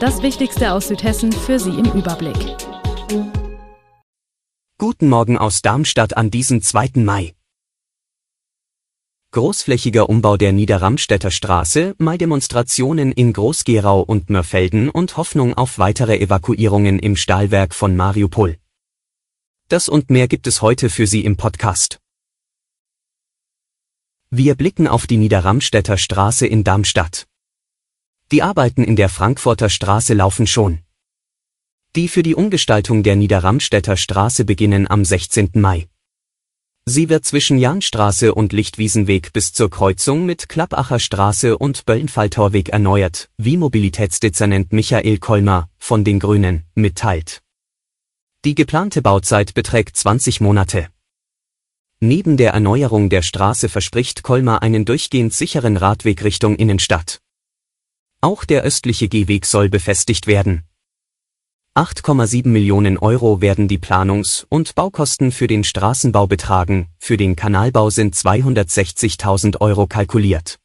Das Wichtigste aus Südhessen für Sie im Überblick. Guten Morgen aus Darmstadt an diesem 2. Mai. Großflächiger Umbau der Niederramstädter Straße, Mai-Demonstrationen in Groß-Gerau und Mörfelden und Hoffnung auf weitere Evakuierungen im Stahlwerk von Mariupol. Das und mehr gibt es heute für Sie im Podcast. Wir blicken auf die Niederramstädter Straße in Darmstadt. Die Arbeiten in der Frankfurter Straße laufen schon. Die für die Umgestaltung der Niederramstädter Straße beginnen am 16. Mai. Sie wird zwischen Jahnstraße und Lichtwiesenweg bis zur Kreuzung mit Klappacher Straße und Böllenfalltorweg erneuert, wie Mobilitätsdezernent Michael Kolmer von den Grünen mitteilt. Die geplante Bauzeit beträgt 20 Monate. Neben der Erneuerung der Straße verspricht Kolmer einen durchgehend sicheren Radweg Richtung Innenstadt. Auch der östliche Gehweg soll befestigt werden. 8,7 Millionen Euro werden die Planungs- und Baukosten für den Straßenbau betragen, für den Kanalbau sind 260.000 Euro kalkuliert.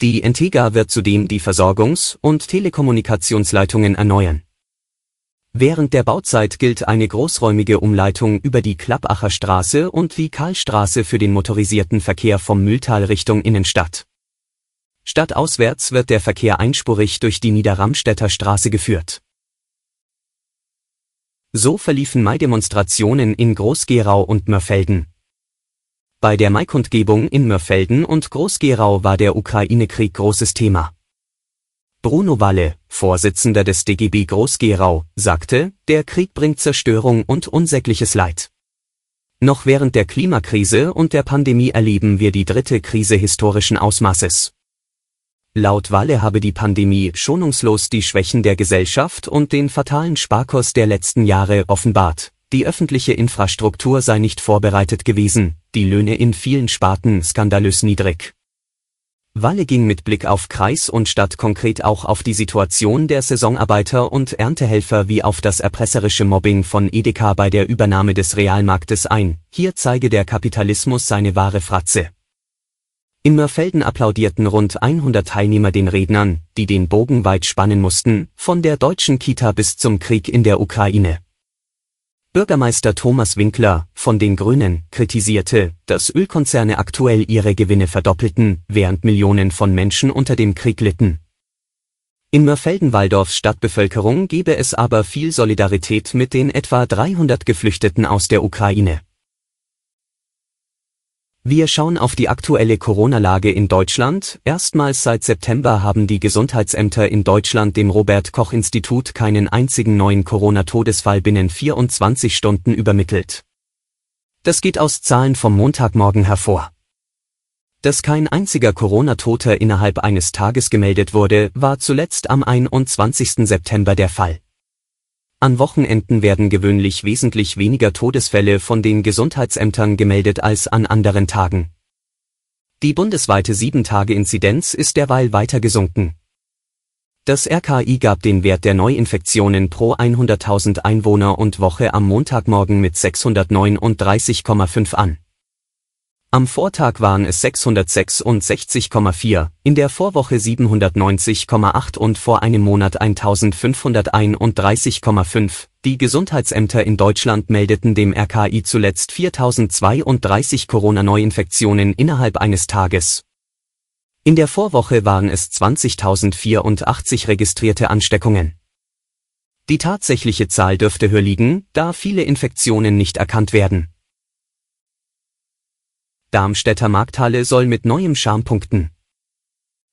Die Entega wird zudem die Versorgungs- und Telekommunikationsleitungen erneuern. Während der Bauzeit gilt eine großräumige Umleitung über die Klappacher Straße und die Karlstraße für den motorisierten Verkehr vom Mühltal Richtung Innenstadt. Stadtauswärts wird der Verkehr einspurig durch die Niederramstädter Straße geführt. So verliefen Mai-Demonstrationen in Groß-Gerau und Mörfelden. Bei der Maikundgebung in Mörfelden und Groß-Gerau war der Ukraine-Krieg großes Thema. Bruno Walle, Vorsitzender des DGB Groß-Gerau, sagte, der Krieg bringt Zerstörung und unsägliches Leid. Noch während der Klimakrise und der Pandemie erleben wir die dritte Krise historischen Ausmaßes. Laut Walle habe die Pandemie schonungslos die Schwächen der Gesellschaft und den fatalen Sparkurs der letzten Jahre offenbart. Die öffentliche Infrastruktur sei nicht vorbereitet gewesen, die Löhne in vielen Sparten skandalös niedrig. Walle ging mit Blick auf Kreis und Stadt konkret auch auf die Situation der Saisonarbeiter und Erntehelfer wie auf das erpresserische Mobbing von Edeka bei der Übernahme des Realmarktes ein. Hier zeige der Kapitalismus seine wahre Fratze. In Mörfelden applaudierten rund 100 Teilnehmer den Rednern, die den Bogen weit spannen mussten, von der deutschen Kita bis zum Krieg in der Ukraine. Bürgermeister Thomas Winkler von den Grünen kritisierte, dass Ölkonzerne aktuell ihre Gewinne verdoppelten, während Millionen von Menschen unter dem Krieg litten. In Mörfelden-Walldorfs Stadtbevölkerung gebe es aber viel Solidarität mit den etwa 300 Geflüchteten aus der Ukraine. Wir schauen auf die aktuelle Corona-Lage in Deutschland. Erstmals seit September haben die Gesundheitsämter in Deutschland dem Robert Koch Institut keinen einzigen neuen Corona-Todesfall binnen 24 Stunden übermittelt. Das geht aus Zahlen vom Montagmorgen hervor. Dass kein einziger Corona-Toter innerhalb eines Tages gemeldet wurde, war zuletzt am 21. September der Fall. An Wochenenden werden gewöhnlich wesentlich weniger Todesfälle von den Gesundheitsämtern gemeldet als an anderen Tagen. Die bundesweite 7-Tage-Inzidenz ist derweil weiter gesunken. Das RKI gab den Wert der Neuinfektionen pro 100.000 Einwohner und Woche am Montagmorgen mit 639,5 an. Am Vortag waren es 666,4, in der Vorwoche 790,8 und vor einem Monat 1531,5. Die Gesundheitsämter in Deutschland meldeten dem RKI zuletzt 4032 Corona-Neuinfektionen innerhalb eines Tages. In der Vorwoche waren es 20.084 registrierte Ansteckungen. Die tatsächliche Zahl dürfte höher liegen, da viele Infektionen nicht erkannt werden. Darmstädter Markthalle soll mit neuem Charme punkten.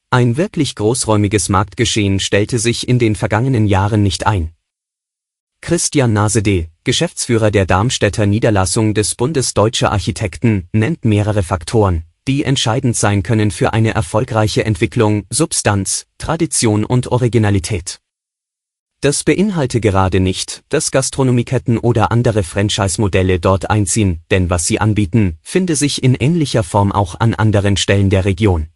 Ein wirklich großräumiges Marktgeschehen stellte sich in den vergangenen Jahren nicht ein. Christian Nasede, Geschäftsführer der Darmstädter Niederlassung des Bundes Deutscher Architekten, nennt mehrere Faktoren, die entscheidend sein können für eine erfolgreiche Entwicklung, Substanz, Tradition und Originalität. Das beinhalte gerade nicht, dass Gastronomieketten oder andere Franchise-Modelle dort einziehen, denn was sie anbieten, finde sich in ähnlicher Form auch an anderen Stellen der Region.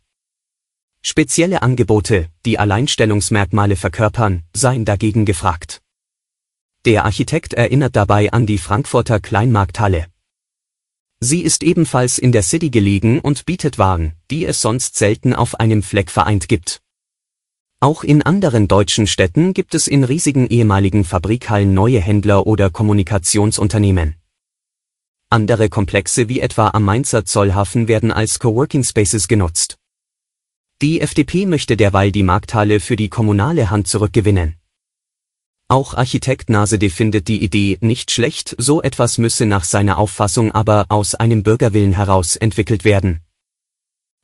Spezielle Angebote, die Alleinstellungsmerkmale verkörpern, seien dagegen gefragt. Der Architekt erinnert dabei an die Frankfurter Kleinmarkthalle. Sie ist ebenfalls in der City gelegen und bietet Waren, die es sonst selten auf einem Fleck vereint gibt. Auch in anderen deutschen Städten gibt es in riesigen ehemaligen Fabrikhallen neue Händler oder Kommunikationsunternehmen. Andere Komplexe wie etwa am Mainzer Zollhafen werden als Coworking Spaces genutzt. Die FDP möchte derweil die Markthalle für die kommunale Hand zurückgewinnen. Auch Architekt Nasede findet die Idee nicht schlecht, so etwas müsse nach seiner Auffassung aber aus einem Bürgerwillen heraus entwickelt werden.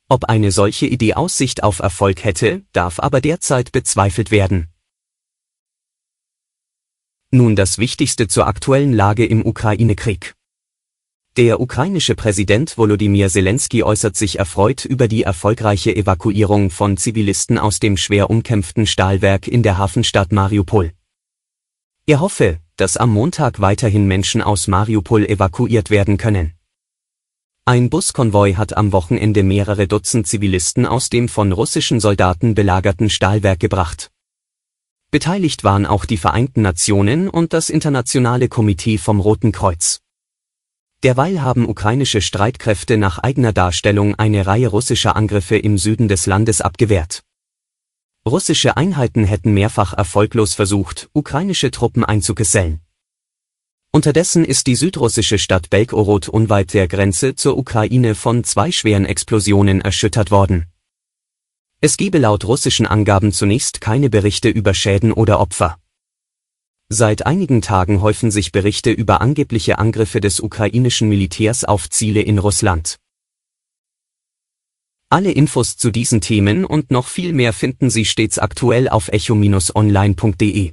Ob eine solche Idee Aussicht auf Erfolg hätte, darf aber derzeit bezweifelt werden. Nun das Wichtigste zur aktuellen Lage im Ukraine-Krieg. Der ukrainische Präsident Volodymyr Zelensky äußert sich erfreut über die erfolgreiche Evakuierung von Zivilisten aus dem schwer umkämpften Stahlwerk in der Hafenstadt Mariupol. Er hoffe, dass am Montag weiterhin Menschen aus Mariupol evakuiert werden können. Ein Buskonvoi hat am Wochenende mehrere Dutzend Zivilisten aus dem von russischen Soldaten belagerten Stahlwerk gebracht. Beteiligt waren auch die Vereinten Nationen und das Internationale Komitee vom Roten Kreuz. Derweil haben ukrainische Streitkräfte nach eigener Darstellung eine Reihe russischer Angriffe im Süden des Landes abgewehrt. Russische Einheiten hätten mehrfach erfolglos versucht, ukrainische Truppen einzugesellen. Unterdessen ist die südrussische Stadt Belgorod unweit der Grenze zur Ukraine von zwei schweren Explosionen erschüttert worden. Es gebe laut russischen Angaben zunächst keine Berichte über Schäden oder Opfer. Seit einigen Tagen häufen sich Berichte über angebliche Angriffe des ukrainischen Militärs auf Ziele in Russland. Alle Infos zu diesen Themen und noch viel mehr finden Sie stets aktuell auf echo-online.de.